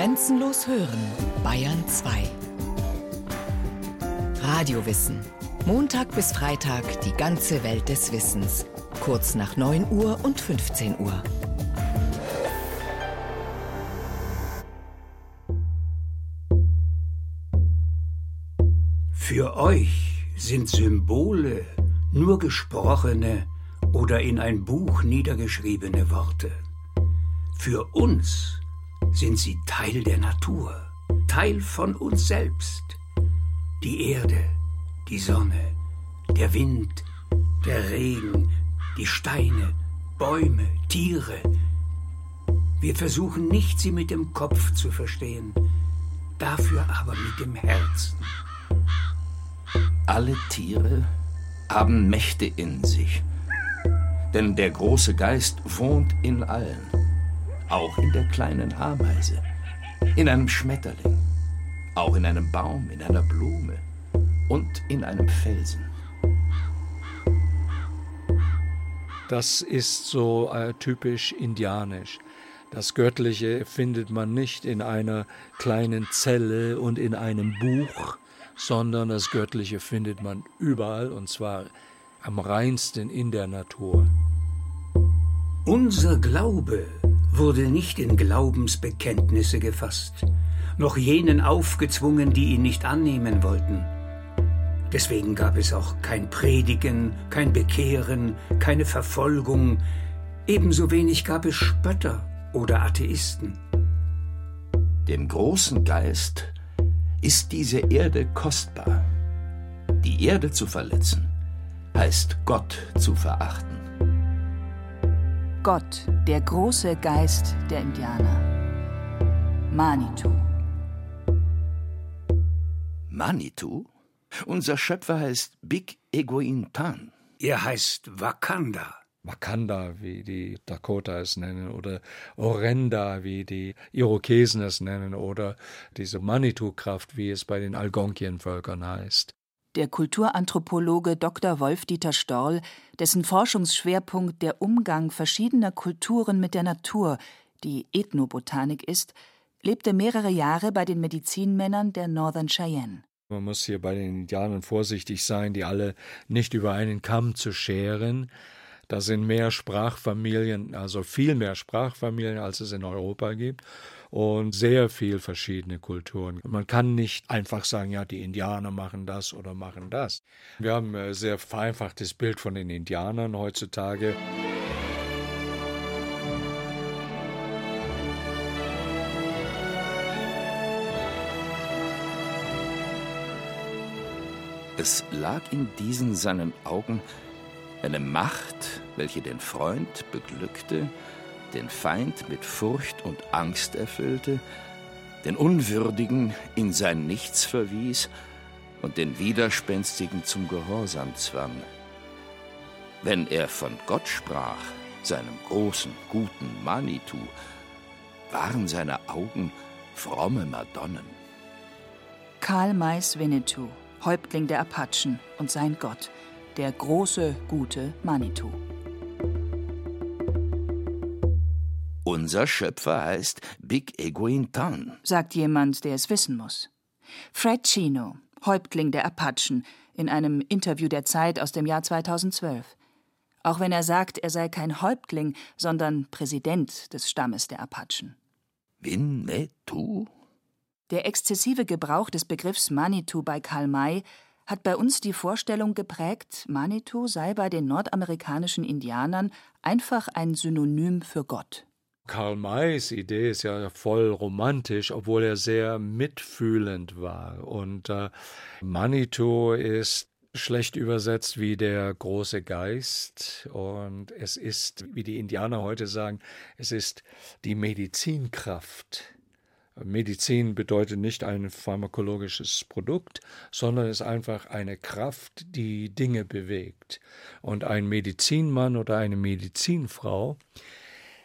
Grenzenlos hören, Bayern 2. Radiowissen. Montag bis Freitag die ganze Welt des Wissens. Kurz nach 9 Uhr und 15 Uhr. Für euch sind Symbole nur gesprochene oder in ein Buch niedergeschriebene Worte. Für uns sind sie Teil der Natur, Teil von uns selbst. Die Erde, die Sonne, der Wind, der Regen, die Steine, Bäume, Tiere. Wir versuchen nicht, sie mit dem Kopf zu verstehen, dafür aber mit dem Herzen. Alle Tiere haben Mächte in sich, denn der große Geist wohnt in allen auch in der kleinen Ameise, in einem Schmetterling, auch in einem Baum, in einer Blume und in einem Felsen. Das ist so äh, typisch indianisch. Das Göttliche findet man nicht in einer kleinen Zelle und in einem Buch, sondern das Göttliche findet man überall und zwar am reinsten in der Natur. Unser Glaube wurde nicht in Glaubensbekenntnisse gefasst, noch jenen aufgezwungen, die ihn nicht annehmen wollten. Deswegen gab es auch kein Predigen, kein Bekehren, keine Verfolgung, ebenso wenig gab es Spötter oder Atheisten. Dem großen Geist ist diese Erde kostbar. Die Erde zu verletzen, heißt Gott zu verachten. Gott, der große Geist der Indianer. Manitou. Manitou? Unser Schöpfer heißt Big Egoin Tan. Er heißt Wakanda. Wakanda, wie die Dakota es nennen, oder Orenda, wie die Irokesen es nennen, oder diese Manitou-Kraft, wie es bei den Algonquien-Völkern heißt der Kulturanthropologe Dr. Wolf-Dieter Storl, dessen Forschungsschwerpunkt der Umgang verschiedener Kulturen mit der Natur, die Ethnobotanik ist, lebte mehrere Jahre bei den Medizinmännern der Northern Cheyenne. Man muss hier bei den Indianern vorsichtig sein, die alle nicht über einen Kamm zu scheren. Da sind mehr Sprachfamilien, also viel mehr Sprachfamilien, als es in Europa gibt und sehr viel verschiedene Kulturen. Man kann nicht einfach sagen, ja, die Indianer machen das oder machen das. Wir haben ein sehr vereinfachtes Bild von den Indianern heutzutage. Es lag in diesen seinen Augen eine Macht, welche den Freund beglückte den Feind mit Furcht und Angst erfüllte, den Unwürdigen in sein Nichts verwies und den Widerspenstigen zum Gehorsam zwang. Wenn er von Gott sprach, seinem großen, guten Manitou, waren seine Augen fromme Madonnen. Karl Mais Winnetou, Häuptling der Apachen und sein Gott, der große, gute Manitou. Unser Schöpfer heißt Big Egoin Tan, sagt jemand, der es wissen muss. Fred Chino, Häuptling der Apachen, in einem Interview der Zeit aus dem Jahr 2012. Auch wenn er sagt, er sei kein Häuptling, sondern Präsident des Stammes der Apachen. Winnetou? Der exzessive Gebrauch des Begriffs Manitou bei Karl May hat bei uns die Vorstellung geprägt, Manitou sei bei den nordamerikanischen Indianern einfach ein Synonym für Gott. Karl Mays Idee ist ja voll romantisch, obwohl er sehr mitfühlend war. Und äh, Manitou ist schlecht übersetzt wie der große Geist. Und es ist, wie die Indianer heute sagen, es ist die Medizinkraft. Medizin bedeutet nicht ein pharmakologisches Produkt, sondern ist einfach eine Kraft, die Dinge bewegt. Und ein Medizinmann oder eine Medizinfrau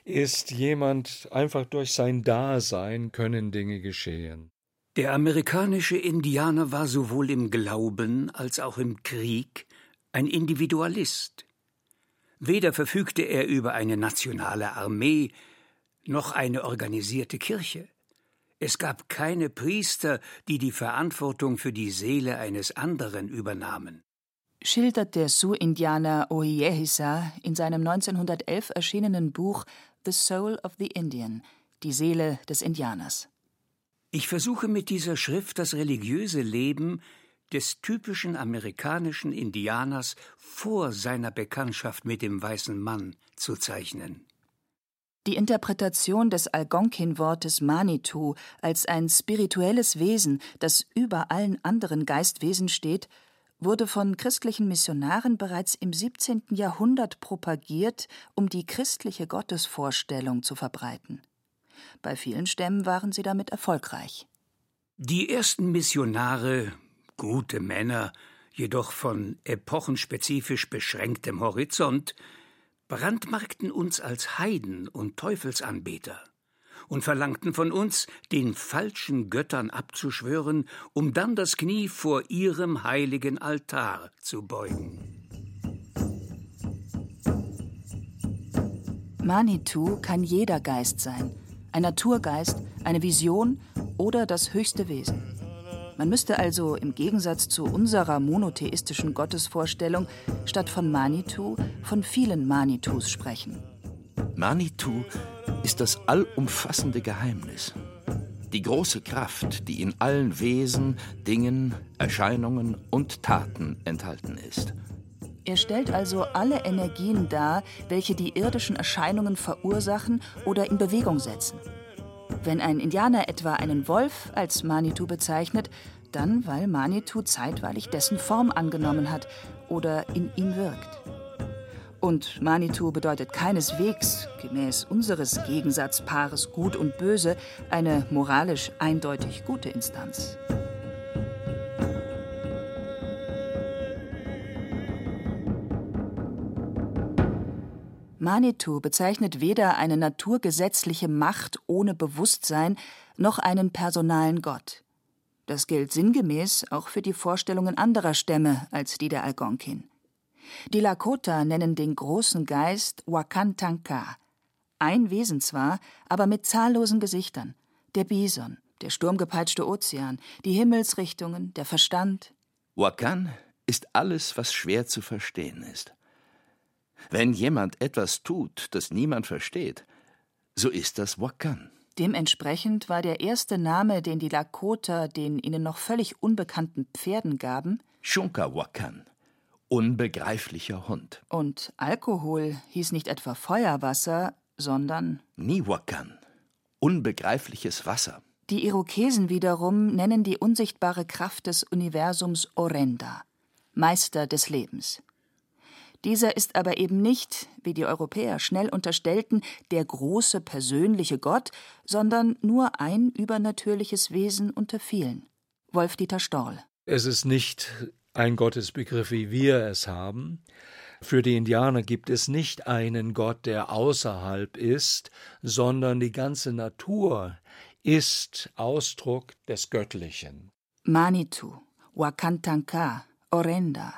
ist jemand, einfach durch sein Dasein können Dinge geschehen. Der amerikanische Indianer war sowohl im Glauben als auch im Krieg ein Individualist. Weder verfügte er über eine nationale Armee noch eine organisierte Kirche. Es gab keine Priester, die die Verantwortung für die Seele eines anderen übernahmen. Schildert der Sioux-Indianer Ohiehisa in seinem 1911 erschienenen Buch The Soul of the Indian, die Seele des Indianers. Ich versuche mit dieser Schrift das religiöse Leben des typischen amerikanischen Indianers vor seiner Bekanntschaft mit dem weißen Mann zu zeichnen. Die Interpretation des Algonkin-Wortes Manitou als ein spirituelles Wesen, das über allen anderen Geistwesen steht, wurde von christlichen Missionaren bereits im 17. Jahrhundert propagiert, um die christliche Gottesvorstellung zu verbreiten. Bei vielen Stämmen waren sie damit erfolgreich. Die ersten Missionare, gute Männer, jedoch von epochenspezifisch beschränktem Horizont, brandmarkten uns als Heiden und Teufelsanbeter und verlangten von uns, den falschen Göttern abzuschwören, um dann das Knie vor ihrem heiligen Altar zu beugen. Manitou kann jeder Geist sein, ein Naturgeist, eine Vision oder das höchste Wesen. Man müsste also im Gegensatz zu unserer monotheistischen Gottesvorstellung statt von Manitou von vielen Manitus sprechen. Manitou ist das allumfassende Geheimnis. Die große Kraft, die in allen Wesen, Dingen, Erscheinungen und Taten enthalten ist. Er stellt also alle Energien dar, welche die irdischen Erscheinungen verursachen oder in Bewegung setzen. Wenn ein Indianer etwa einen Wolf als Manitou bezeichnet, dann weil Manitou zeitweilig dessen Form angenommen hat oder in ihm wirkt. Und Manitou bedeutet keineswegs, gemäß unseres Gegensatzpaares Gut und Böse, eine moralisch eindeutig gute Instanz. Manitou bezeichnet weder eine naturgesetzliche Macht ohne Bewusstsein noch einen personalen Gott. Das gilt sinngemäß auch für die Vorstellungen anderer Stämme als die der Algonkin. Die Lakota nennen den großen Geist Wakantanka. Ein Wesen zwar, aber mit zahllosen Gesichtern. Der Bison, der sturmgepeitschte Ozean, die Himmelsrichtungen, der Verstand. Wakan ist alles, was schwer zu verstehen ist. Wenn jemand etwas tut, das niemand versteht, so ist das Wakan. Dementsprechend war der erste Name, den die Lakota den ihnen noch völlig unbekannten Pferden gaben, Shunkawakan, unbegreiflicher Hund. Und Alkohol hieß nicht etwa Feuerwasser, sondern Niwakan, unbegreifliches Wasser. Die Irokesen wiederum nennen die unsichtbare Kraft des Universums Orenda, Meister des Lebens. Dieser ist aber eben nicht, wie die Europäer schnell unterstellten, der große persönliche Gott, sondern nur ein übernatürliches Wesen unter vielen. Wolf-Dieter Storl. Es ist nicht ein Gottesbegriff, wie wir es haben. Für die Indianer gibt es nicht einen Gott, der außerhalb ist, sondern die ganze Natur ist Ausdruck des Göttlichen. Manitou, Wakantanka, Orenda,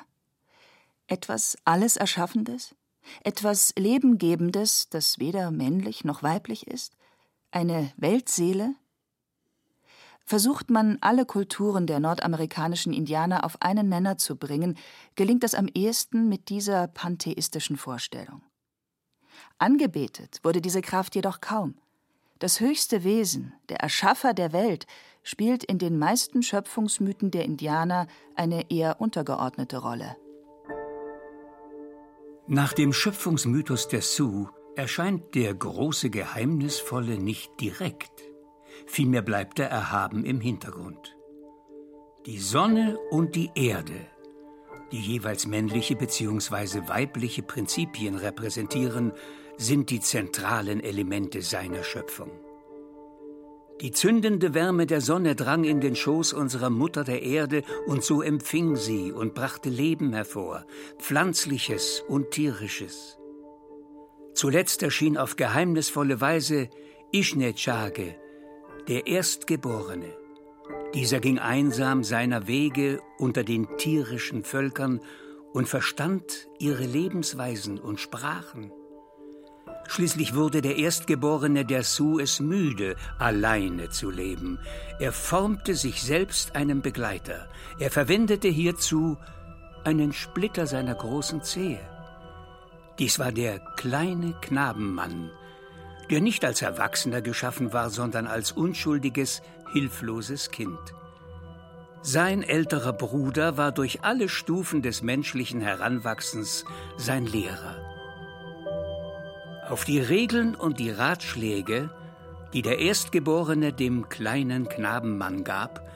etwas alles Erschaffendes? Etwas Lebengebendes, das weder männlich noch weiblich ist? Eine Weltseele? Versucht man, alle Kulturen der nordamerikanischen Indianer auf einen Nenner zu bringen, gelingt das am ehesten mit dieser pantheistischen Vorstellung. Angebetet wurde diese Kraft jedoch kaum. Das höchste Wesen, der Erschaffer der Welt, spielt in den meisten Schöpfungsmythen der Indianer eine eher untergeordnete Rolle. Nach dem Schöpfungsmythos der Sioux erscheint der große Geheimnisvolle nicht direkt, vielmehr bleibt er erhaben im Hintergrund. Die Sonne und die Erde, die jeweils männliche bzw. weibliche Prinzipien repräsentieren, sind die zentralen Elemente seiner Schöpfung. Die zündende Wärme der Sonne drang in den Schoß unserer Mutter der Erde, und so empfing sie und brachte Leben hervor, pflanzliches und tierisches. Zuletzt erschien auf geheimnisvolle Weise Ishnechage, der Erstgeborene. Dieser ging einsam seiner Wege unter den tierischen Völkern und verstand ihre Lebensweisen und Sprachen. Schließlich wurde der Erstgeborene der Sioux es müde, alleine zu leben. Er formte sich selbst einen Begleiter. Er verwendete hierzu einen Splitter seiner großen Zehe. Dies war der kleine Knabenmann, der nicht als Erwachsener geschaffen war, sondern als unschuldiges, hilfloses Kind. Sein älterer Bruder war durch alle Stufen des menschlichen Heranwachsens sein Lehrer. Auf die Regeln und die Ratschläge, die der Erstgeborene dem kleinen Knabenmann gab,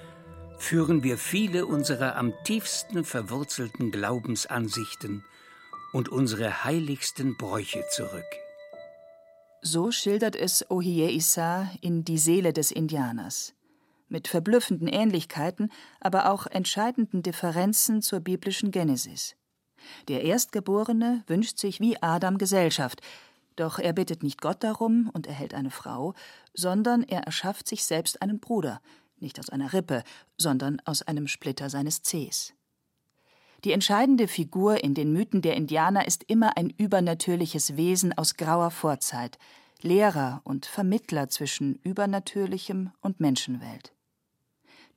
führen wir viele unserer am tiefsten verwurzelten Glaubensansichten und unsere heiligsten Bräuche zurück. So schildert es Ohie Issa in Die Seele des Indianers. Mit verblüffenden Ähnlichkeiten, aber auch entscheidenden Differenzen zur biblischen Genesis. Der Erstgeborene wünscht sich wie Adam Gesellschaft, doch er bittet nicht Gott darum und erhält eine Frau, sondern er erschafft sich selbst einen Bruder, nicht aus einer Rippe, sondern aus einem Splitter seines Zehs. Die entscheidende Figur in den Mythen der Indianer ist immer ein übernatürliches Wesen aus grauer Vorzeit, Lehrer und Vermittler zwischen Übernatürlichem und Menschenwelt.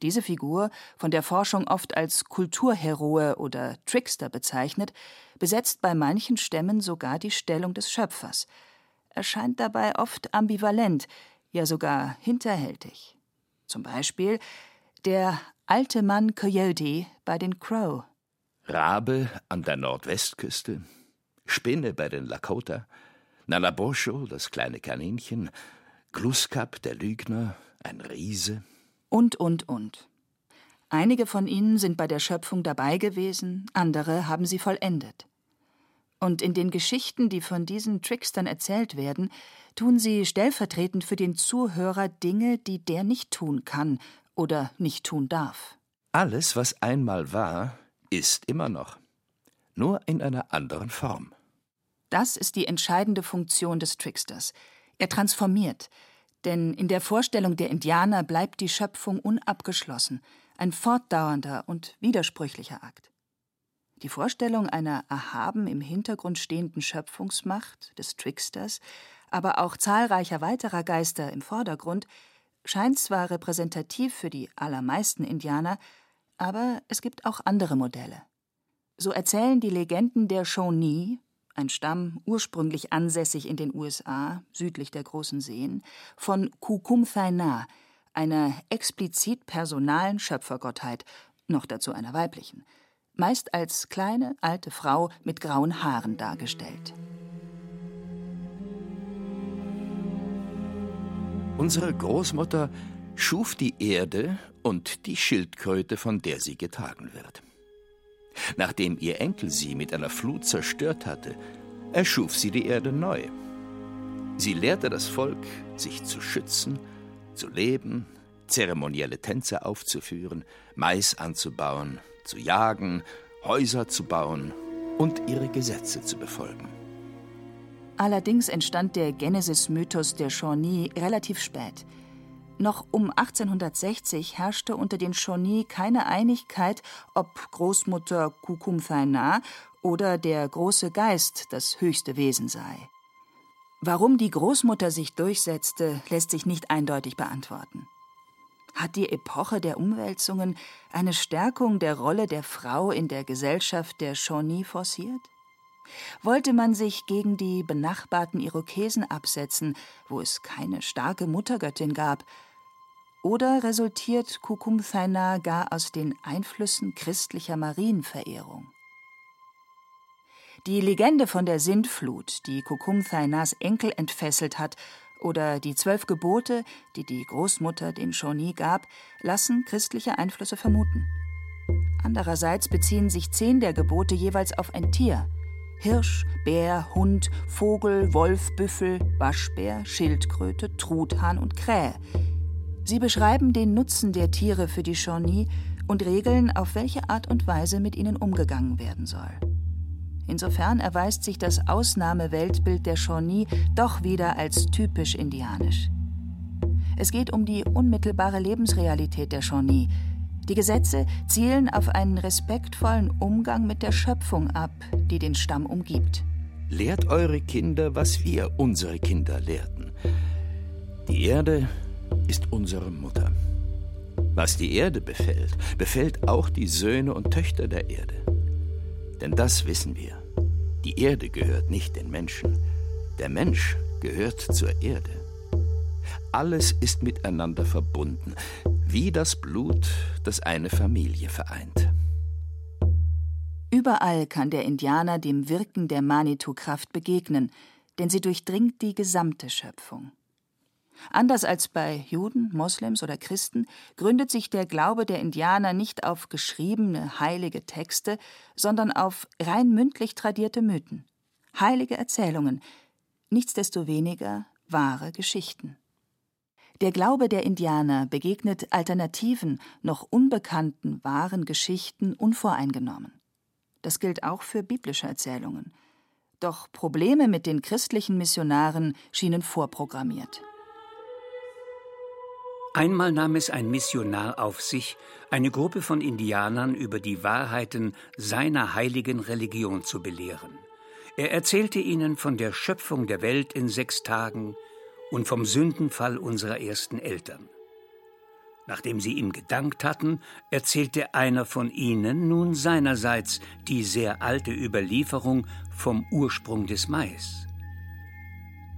Diese Figur, von der Forschung oft als Kulturheroe oder Trickster bezeichnet, besetzt bei manchen Stämmen sogar die Stellung des Schöpfers, erscheint dabei oft ambivalent, ja sogar hinterhältig. Zum Beispiel der alte Mann Coyote bei den Crow Rabe an der Nordwestküste, Spinne bei den Lakota, Nalabosho, das kleine Kaninchen, Gluskap, der Lügner, ein Riese. Und, und, und. Einige von ihnen sind bei der Schöpfung dabei gewesen, andere haben sie vollendet. Und in den Geschichten, die von diesen Trickstern erzählt werden, tun sie stellvertretend für den Zuhörer Dinge, die der nicht tun kann oder nicht tun darf. Alles, was einmal war, ist immer noch, nur in einer anderen Form. Das ist die entscheidende Funktion des Tricksters. Er transformiert, denn in der Vorstellung der Indianer bleibt die Schöpfung unabgeschlossen, ein fortdauernder und widersprüchlicher Akt. Die Vorstellung einer erhaben im Hintergrund stehenden Schöpfungsmacht des Tricksters, aber auch zahlreicher weiterer Geister im Vordergrund, scheint zwar repräsentativ für die allermeisten Indianer, aber es gibt auch andere Modelle. So erzählen die Legenden der Shawnee, ein Stamm ursprünglich ansässig in den USA, südlich der großen Seen, von Kukumthaina, einer explizit personalen Schöpfergottheit, noch dazu einer weiblichen, meist als kleine alte Frau mit grauen Haaren dargestellt. Unsere Großmutter schuf die Erde und die Schildkröte, von der sie getragen wird. Nachdem ihr Enkel sie mit einer Flut zerstört hatte, erschuf sie die Erde neu. Sie lehrte das Volk, sich zu schützen, zu leben, zeremonielle Tänze aufzuführen, Mais anzubauen, zu jagen, Häuser zu bauen und ihre Gesetze zu befolgen. Allerdings entstand der Genesis-Mythos der Shawnee relativ spät – noch um 1860 herrschte unter den Shawnee keine Einigkeit, ob Großmutter Kukumthaina oder der große Geist das höchste Wesen sei. Warum die Großmutter sich durchsetzte, lässt sich nicht eindeutig beantworten. Hat die Epoche der Umwälzungen eine Stärkung der Rolle der Frau in der Gesellschaft der Shawnee forciert? Wollte man sich gegen die benachbarten Irokesen absetzen, wo es keine starke Muttergöttin gab, oder resultiert Kukumthaina gar aus den Einflüssen christlicher Marienverehrung? Die Legende von der Sintflut, die Kukumthainas Enkel entfesselt hat, oder die zwölf Gebote, die die Großmutter den Shawnee gab, lassen christliche Einflüsse vermuten. Andererseits beziehen sich zehn der Gebote jeweils auf ein Tier. Hirsch, Bär, Hund, Vogel, Wolf, Büffel, Waschbär, Schildkröte, Truthahn und Krähe, Sie beschreiben den Nutzen der Tiere für die Shawnee und regeln, auf welche Art und Weise mit ihnen umgegangen werden soll. Insofern erweist sich das Ausnahmeweltbild der Shawnee doch wieder als typisch indianisch. Es geht um die unmittelbare Lebensrealität der Shawnee. Die Gesetze zielen auf einen respektvollen Umgang mit der Schöpfung ab, die den Stamm umgibt. Lehrt eure Kinder, was wir unsere Kinder lehrten. Die Erde ist unsere Mutter. Was die Erde befällt, befällt auch die Söhne und Töchter der Erde. Denn das wissen wir. Die Erde gehört nicht den Menschen. Der Mensch gehört zur Erde. Alles ist miteinander verbunden, wie das Blut, das eine Familie vereint. Überall kann der Indianer dem Wirken der Manitou-Kraft begegnen, denn sie durchdringt die gesamte Schöpfung. Anders als bei Juden, Moslems oder Christen gründet sich der Glaube der Indianer nicht auf geschriebene heilige Texte, sondern auf rein mündlich tradierte Mythen, heilige Erzählungen, nichtsdestoweniger wahre Geschichten. Der Glaube der Indianer begegnet alternativen, noch unbekannten wahren Geschichten unvoreingenommen. Das gilt auch für biblische Erzählungen. Doch Probleme mit den christlichen Missionaren schienen vorprogrammiert. Einmal nahm es ein Missionar auf sich, eine Gruppe von Indianern über die Wahrheiten seiner heiligen Religion zu belehren. Er erzählte ihnen von der Schöpfung der Welt in sechs Tagen und vom Sündenfall unserer ersten Eltern. Nachdem sie ihm gedankt hatten, erzählte einer von ihnen nun seinerseits die sehr alte Überlieferung vom Ursprung des Mais.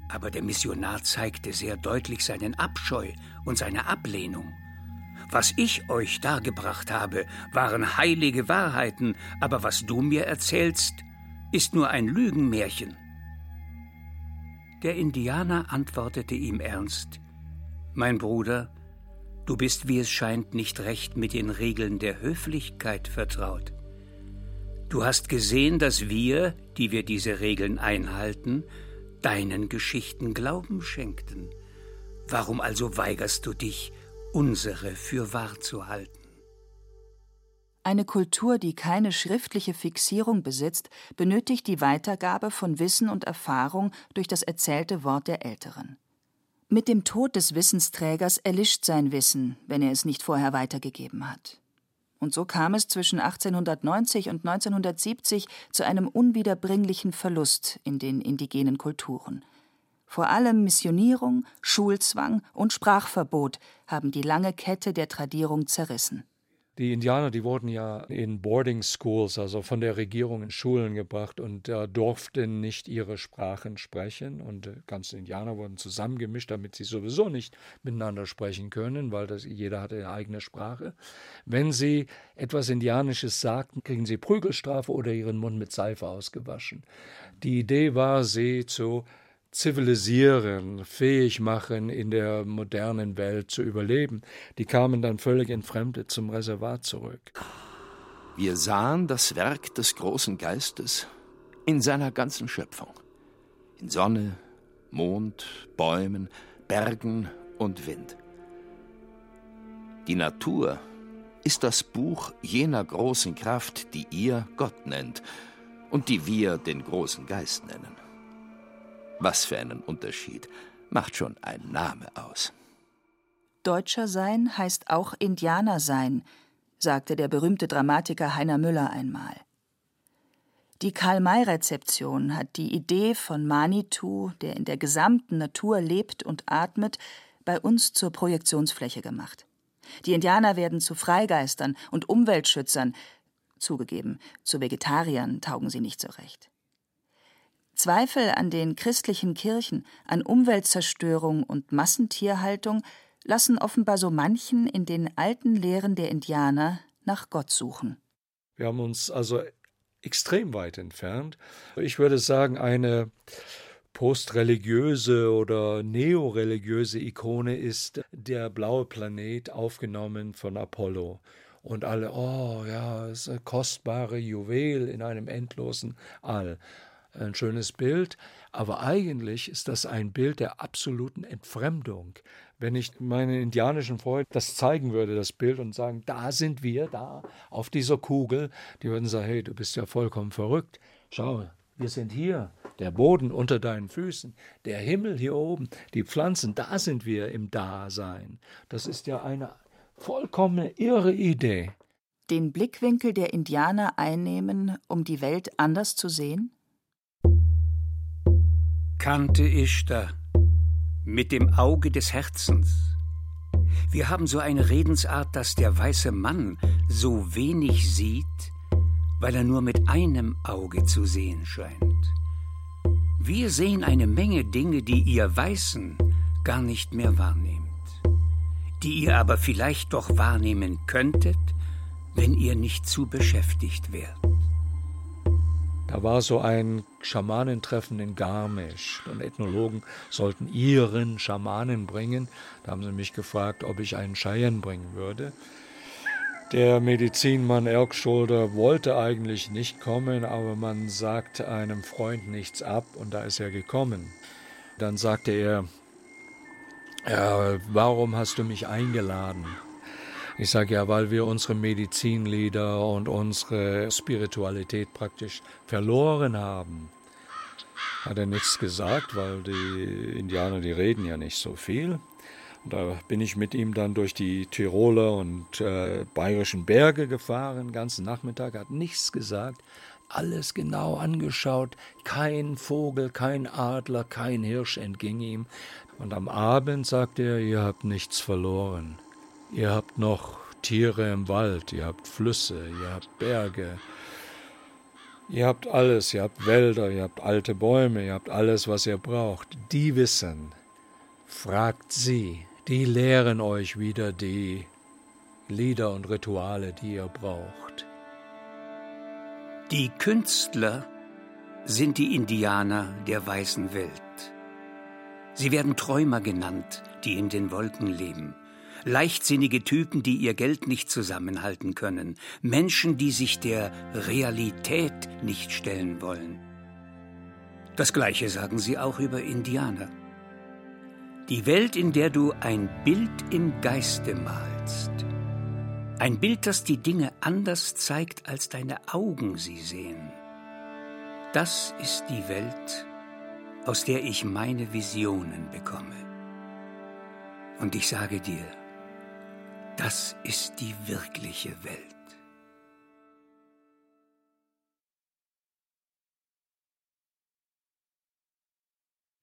Aber der Missionar zeigte sehr deutlich seinen Abscheu und seine Ablehnung. Was ich euch dargebracht habe, waren heilige Wahrheiten, aber was du mir erzählst, ist nur ein Lügenmärchen. Der Indianer antwortete ihm ernst Mein Bruder, du bist, wie es scheint, nicht recht mit den Regeln der Höflichkeit vertraut. Du hast gesehen, dass wir, die wir diese Regeln einhalten, deinen Geschichten Glauben schenkten. Warum also weigerst du dich, unsere für wahr zu halten? Eine Kultur, die keine schriftliche Fixierung besitzt, benötigt die Weitergabe von Wissen und Erfahrung durch das erzählte Wort der Älteren. Mit dem Tod des Wissensträgers erlischt sein Wissen, wenn er es nicht vorher weitergegeben hat. Und so kam es zwischen 1890 und 1970 zu einem unwiederbringlichen Verlust in den indigenen Kulturen. Vor allem Missionierung, Schulzwang und Sprachverbot haben die lange Kette der Tradierung zerrissen. Die Indianer, die wurden ja in Boarding Schools, also von der Regierung in Schulen gebracht und äh, durften nicht ihre Sprachen sprechen. Und äh, ganze Indianer wurden zusammengemischt, damit sie sowieso nicht miteinander sprechen können, weil das, jeder hatte eine eigene Sprache. Wenn sie etwas Indianisches sagten, kriegen sie Prügelstrafe oder ihren Mund mit Seife ausgewaschen. Die Idee war, sie zu zivilisieren, fähig machen, in der modernen Welt zu überleben. Die kamen dann völlig entfremdet zum Reservat zurück. Wir sahen das Werk des großen Geistes in seiner ganzen Schöpfung. In Sonne, Mond, Bäumen, Bergen und Wind. Die Natur ist das Buch jener großen Kraft, die ihr Gott nennt und die wir den großen Geist nennen. Was für einen Unterschied macht schon ein Name aus. Deutscher sein heißt auch Indianer sein, sagte der berühmte Dramatiker Heiner Müller einmal. Die Karl-May-Rezeption hat die Idee von Manitou, der in der gesamten Natur lebt und atmet, bei uns zur Projektionsfläche gemacht. Die Indianer werden zu Freigeistern und Umweltschützern. Zugegeben, zu Vegetariern taugen sie nicht so recht. Zweifel an den christlichen Kirchen, an Umweltzerstörung und Massentierhaltung lassen offenbar so manchen in den alten Lehren der Indianer nach Gott suchen. Wir haben uns also extrem weit entfernt. Ich würde sagen, eine postreligiöse oder neoreligiöse Ikone ist der blaue Planet aufgenommen von Apollo. Und alle, oh ja, es ist ein kostbare Juwel in einem endlosen All ein schönes Bild, aber eigentlich ist das ein Bild der absoluten Entfremdung. Wenn ich meinen indianischen Freunden das zeigen würde, das Bild, und sagen, da sind wir, da, auf dieser Kugel, die würden sagen, hey, du bist ja vollkommen verrückt. Schau, wir sind hier, der Boden unter deinen Füßen, der Himmel hier oben, die Pflanzen, da sind wir im Dasein. Das ist ja eine vollkommene irre Idee. Den Blickwinkel der Indianer einnehmen, um die Welt anders zu sehen? Kannte Ishtar mit dem Auge des Herzens. Wir haben so eine Redensart, dass der weiße Mann so wenig sieht, weil er nur mit einem Auge zu sehen scheint. Wir sehen eine Menge Dinge, die ihr Weißen gar nicht mehr wahrnehmt, die ihr aber vielleicht doch wahrnehmen könntet, wenn ihr nicht zu beschäftigt wärt. Da war so ein Schamanentreffen in Garmisch und Ethnologen sollten ihren Schamanen bringen. Da haben sie mich gefragt, ob ich einen Cheyenne bringen würde. Der Medizinmann Erkschulder wollte eigentlich nicht kommen, aber man sagte einem Freund nichts ab und da ist er gekommen. Dann sagte er, ja, warum hast du mich eingeladen? Ich sage ja, weil wir unsere Medizinlieder und unsere Spiritualität praktisch verloren haben. Hat er nichts gesagt, weil die Indianer, die reden ja nicht so viel. Und da bin ich mit ihm dann durch die Tiroler und äh, bayerischen Berge gefahren, den ganzen Nachmittag, hat nichts gesagt, alles genau angeschaut, kein Vogel, kein Adler, kein Hirsch entging ihm. Und am Abend sagte er, ihr habt nichts verloren. Ihr habt noch Tiere im Wald, ihr habt Flüsse, ihr habt Berge. Ihr habt alles, ihr habt Wälder, ihr habt alte Bäume, ihr habt alles, was ihr braucht. Die wissen. Fragt sie, die lehren euch wieder die Lieder und Rituale, die ihr braucht. Die Künstler sind die Indianer der weißen Welt. Sie werden Träumer genannt, die in den Wolken leben leichtsinnige Typen, die ihr Geld nicht zusammenhalten können, Menschen, die sich der Realität nicht stellen wollen. Das Gleiche sagen sie auch über Indianer. Die Welt, in der du ein Bild im Geiste malst, ein Bild, das die Dinge anders zeigt, als deine Augen sie sehen, das ist die Welt, aus der ich meine Visionen bekomme. Und ich sage dir, das ist die wirkliche Welt.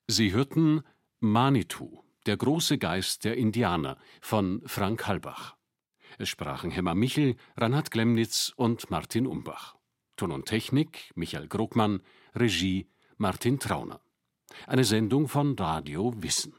Sie hörten Manitou, der große Geist der Indianer von Frank Halbach. Es sprachen Hemmer Michel, Ranhard Glemnitz und Martin Umbach. Ton und Technik Michael Grogmann, Regie Martin Trauner. Eine Sendung von Radio Wissen.